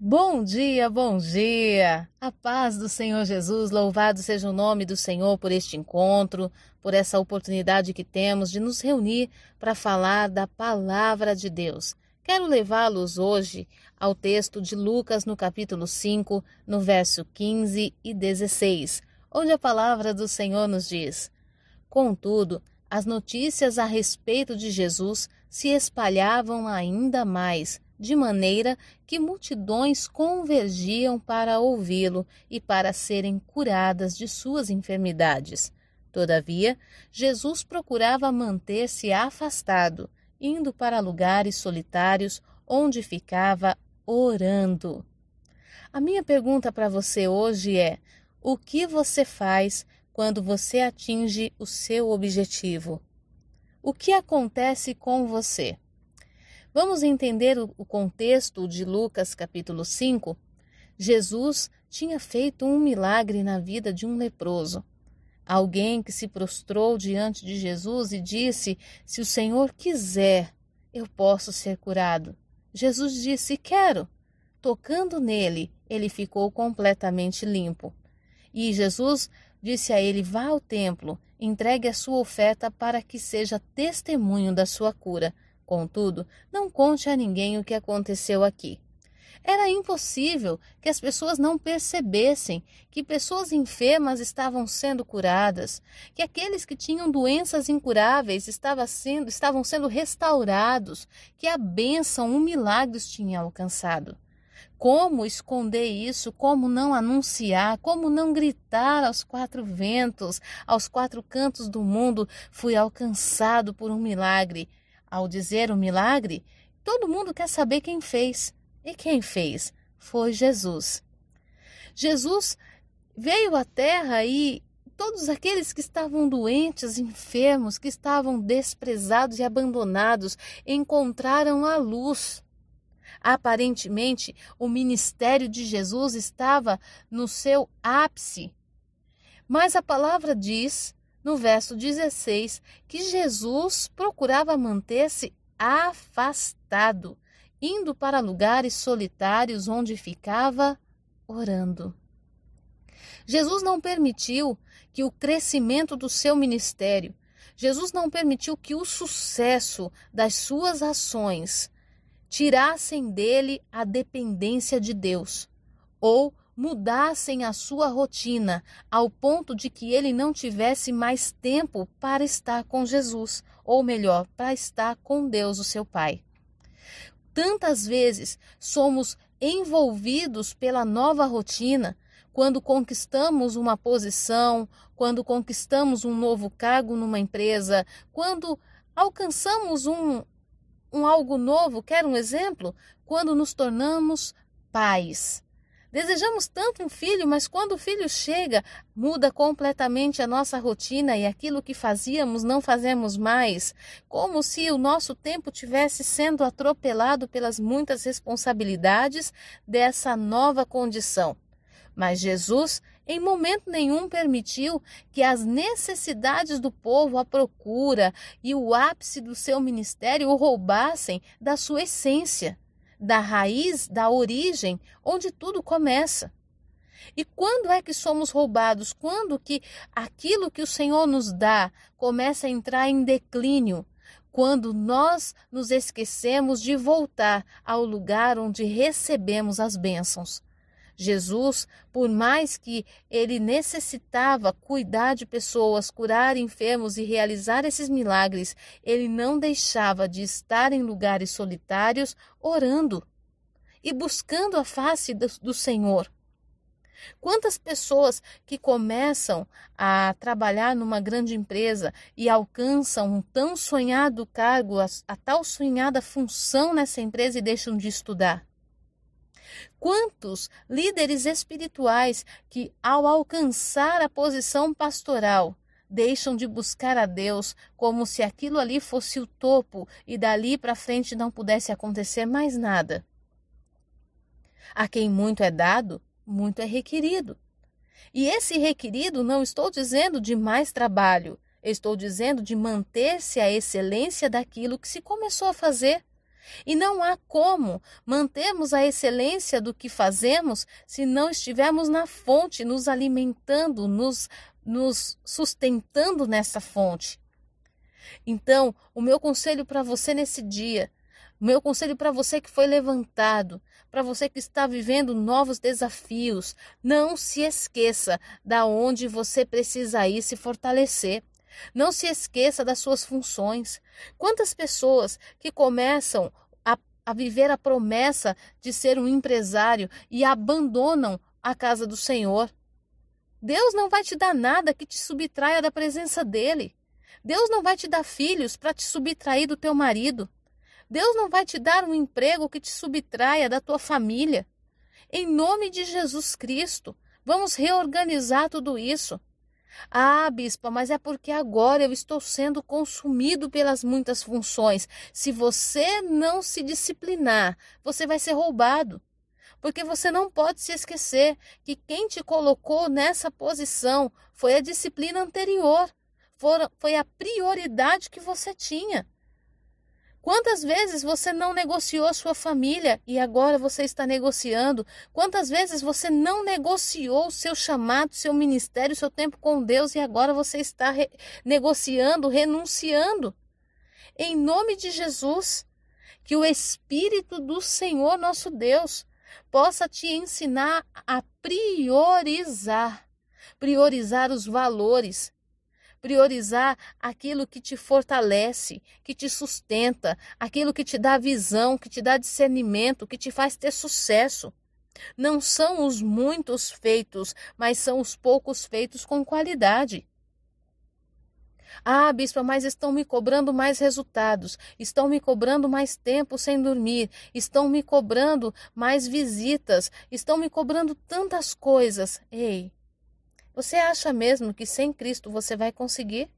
Bom dia, bom dia! A paz do Senhor Jesus, louvado seja o nome do Senhor por este encontro, por essa oportunidade que temos de nos reunir para falar da palavra de Deus. Quero levá-los hoje ao texto de Lucas, no capítulo 5, no verso 15 e 16, onde a palavra do Senhor nos diz: Contudo, as notícias a respeito de Jesus se espalhavam ainda mais de maneira que multidões convergiam para ouvi-lo e para serem curadas de suas enfermidades. Todavia, Jesus procurava manter-se afastado, indo para lugares solitários onde ficava orando. A minha pergunta para você hoje é: o que você faz quando você atinge o seu objetivo? O que acontece com você? Vamos entender o contexto de Lucas capítulo 5? Jesus tinha feito um milagre na vida de um leproso. Alguém que se prostrou diante de Jesus e disse: Se o Senhor quiser, eu posso ser curado. Jesus disse: Quero. Tocando nele, ele ficou completamente limpo. E Jesus disse a ele: Vá ao templo, entregue a sua oferta para que seja testemunho da sua cura. Contudo, não conte a ninguém o que aconteceu aqui. Era impossível que as pessoas não percebessem que pessoas enfermas estavam sendo curadas, que aqueles que tinham doenças incuráveis estavam sendo, estavam sendo restaurados, que a bênção, o milagre os tinha alcançado. Como esconder isso? Como não anunciar? Como não gritar aos quatro ventos, aos quatro cantos do mundo? Fui alcançado por um milagre. Ao dizer o milagre, todo mundo quer saber quem fez. E quem fez? Foi Jesus. Jesus veio à terra e todos aqueles que estavam doentes, enfermos, que estavam desprezados e abandonados, encontraram a luz. Aparentemente, o ministério de Jesus estava no seu ápice. Mas a palavra diz no verso 16 que Jesus procurava manter-se afastado, indo para lugares solitários onde ficava orando. Jesus não permitiu que o crescimento do seu ministério, Jesus não permitiu que o sucesso das suas ações tirassem dele a dependência de Deus ou mudassem a sua rotina ao ponto de que ele não tivesse mais tempo para estar com Jesus, ou melhor, para estar com Deus, o seu Pai. Tantas vezes somos envolvidos pela nova rotina quando conquistamos uma posição, quando conquistamos um novo cargo numa empresa, quando alcançamos um, um algo novo, quer um exemplo? Quando nos tornamos pais. Desejamos tanto um filho, mas quando o filho chega, muda completamente a nossa rotina e aquilo que fazíamos não fazemos mais, como se o nosso tempo tivesse sendo atropelado pelas muitas responsabilidades dessa nova condição. Mas Jesus em momento nenhum permitiu que as necessidades do povo, a procura e o ápice do seu ministério o roubassem da sua essência da raiz, da origem, onde tudo começa. E quando é que somos roubados? Quando que aquilo que o Senhor nos dá começa a entrar em declínio? Quando nós nos esquecemos de voltar ao lugar onde recebemos as bênçãos. Jesus, por mais que ele necessitava cuidar de pessoas, curar enfermos e realizar esses milagres, ele não deixava de estar em lugares solitários orando e buscando a face do, Senhor. Quantas pessoas que começam a trabalhar numa grande empresa e alcançam um tão sonhado cargo, a, a tal sonhada função nessa empresa e deixam de estudar? Quantos líderes espirituais que, ao alcançar a posição pastoral, deixam de buscar a Deus como se aquilo ali fosse o topo e dali para frente não pudesse acontecer mais nada? A quem muito é dado, muito é requerido. E esse requerido não estou dizendo de mais trabalho, estou dizendo de manter-se a excelência daquilo que se começou a fazer. E não há como mantermos a excelência do que fazemos se não estivermos na fonte, nos alimentando, nos, nos sustentando nessa fonte. Então, o meu conselho para você nesse dia, o meu conselho para você que foi levantado, para você que está vivendo novos desafios, não se esqueça da onde você precisa ir se fortalecer. Não se esqueça das suas funções. Quantas pessoas que começam a, a viver a promessa de ser um empresário e abandonam a casa do Senhor? Deus não vai te dar nada que te subtraia da presença dele. Deus não vai te dar filhos para te subtrair do teu marido. Deus não vai te dar um emprego que te subtraia da tua família. Em nome de Jesus Cristo, vamos reorganizar tudo isso. Ah, bispa, mas é porque agora eu estou sendo consumido pelas muitas funções. Se você não se disciplinar, você vai ser roubado. Porque você não pode se esquecer que quem te colocou nessa posição foi a disciplina anterior, foi a prioridade que você tinha. Quantas vezes você não negociou sua família e agora você está negociando? Quantas vezes você não negociou seu chamado, seu ministério, seu tempo com Deus e agora você está re negociando, renunciando? Em nome de Jesus, que o Espírito do Senhor nosso Deus possa te ensinar a priorizar, priorizar os valores, priorizar aquilo que te fortalece, que te sustenta, aquilo que te dá visão, que te dá discernimento, que te faz ter sucesso. Não são os muitos feitos, mas são os poucos feitos com qualidade. Ah, bispa, mas estão me cobrando mais resultados, estão me cobrando mais tempo sem dormir, estão me cobrando mais visitas, estão me cobrando tantas coisas. Ei, você acha mesmo que sem Cristo você vai conseguir?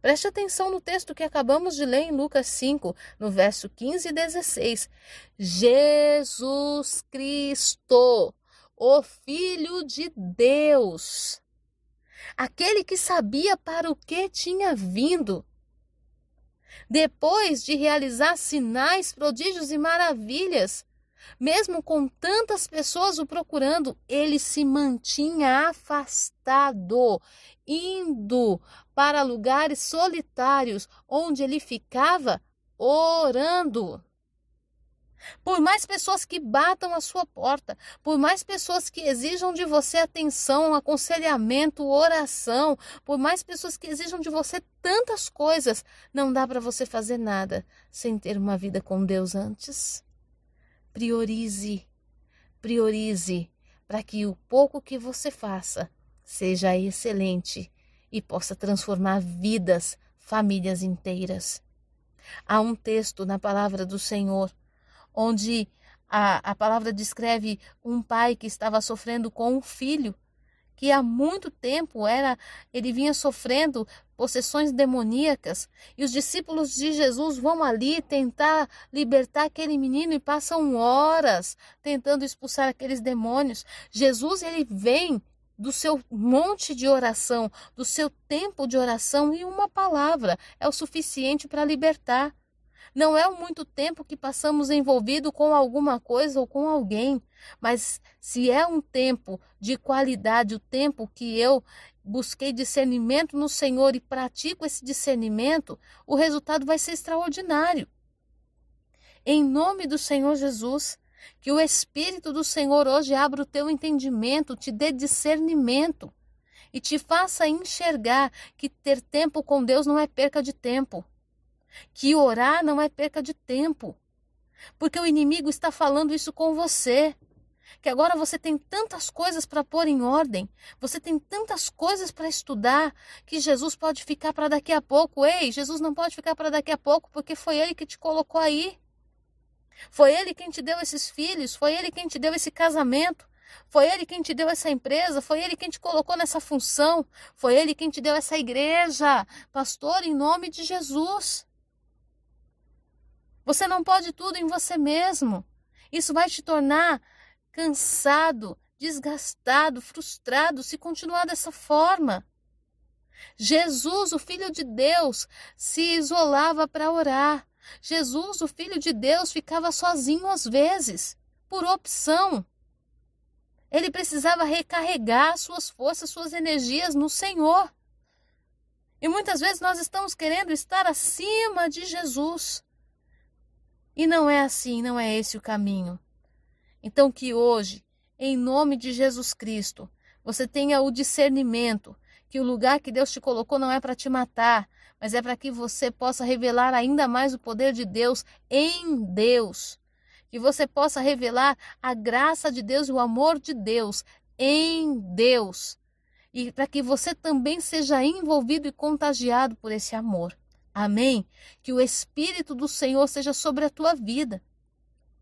Preste atenção no texto que acabamos de ler em Lucas 5, no verso 15 e 16. Jesus Cristo, o Filho de Deus, aquele que sabia para o que tinha vindo, depois de realizar sinais, prodígios e maravilhas, mesmo com tantas pessoas o procurando, ele se mantinha afastado, indo para lugares solitários, onde ele ficava orando. Por mais pessoas que batam a sua porta, por mais pessoas que exijam de você atenção, aconselhamento, oração, por mais pessoas que exijam de você tantas coisas, não dá para você fazer nada sem ter uma vida com Deus antes. Priorize, priorize, para que o pouco que você faça seja excelente e possa transformar vidas, famílias inteiras. Há um texto na palavra do Senhor onde a, a palavra descreve um pai que estava sofrendo com um filho que há muito tempo era ele vinha sofrendo possessões demoníacas e os discípulos de Jesus vão ali tentar libertar aquele menino e passam horas tentando expulsar aqueles demônios. Jesus ele vem do seu monte de oração, do seu tempo de oração e uma palavra é o suficiente para libertar. Não é muito tempo que passamos envolvido com alguma coisa ou com alguém, mas se é um tempo de qualidade, o tempo que eu busquei discernimento no Senhor e pratico esse discernimento, o resultado vai ser extraordinário. Em nome do Senhor Jesus, que o Espírito do Senhor hoje abra o teu entendimento, te dê discernimento e te faça enxergar que ter tempo com Deus não é perca de tempo que orar não é perca de tempo, porque o inimigo está falando isso com você. Que agora você tem tantas coisas para pôr em ordem, você tem tantas coisas para estudar, que Jesus pode ficar para daqui a pouco. Ei, Jesus não pode ficar para daqui a pouco, porque foi Ele que te colocou aí. Foi Ele quem te deu esses filhos, foi Ele quem te deu esse casamento, foi Ele quem te deu essa empresa, foi Ele quem te colocou nessa função, foi Ele quem te deu essa igreja. Pastor, em nome de Jesus. Você não pode tudo em você mesmo. Isso vai te tornar cansado, desgastado, frustrado se continuar dessa forma. Jesus, o Filho de Deus, se isolava para orar, Jesus, o Filho de Deus, ficava sozinho às vezes, por opção. Ele precisava recarregar suas forças, suas energias no Senhor. E muitas vezes nós estamos querendo estar acima de Jesus. E não é assim, não é esse o caminho. Então, que hoje, em nome de Jesus Cristo, você tenha o discernimento que o lugar que Deus te colocou não é para te matar, mas é para que você possa revelar ainda mais o poder de Deus em Deus. Que você possa revelar a graça de Deus e o amor de Deus em Deus. E para que você também seja envolvido e contagiado por esse amor. Amém? Que o Espírito do Senhor seja sobre a tua vida.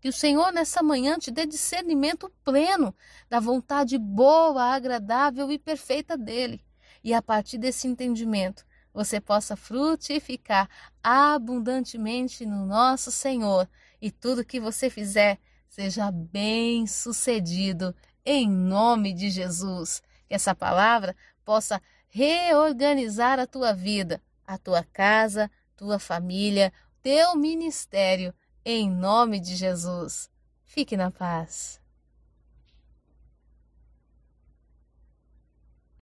Que o Senhor nessa manhã te dê discernimento pleno da vontade boa, agradável e perfeita dele. E a partir desse entendimento, você possa frutificar abundantemente no nosso Senhor e tudo que você fizer seja bem sucedido em nome de Jesus. Que essa palavra possa reorganizar a tua vida a tua casa, tua família, teu ministério, em nome de Jesus. Fique na paz.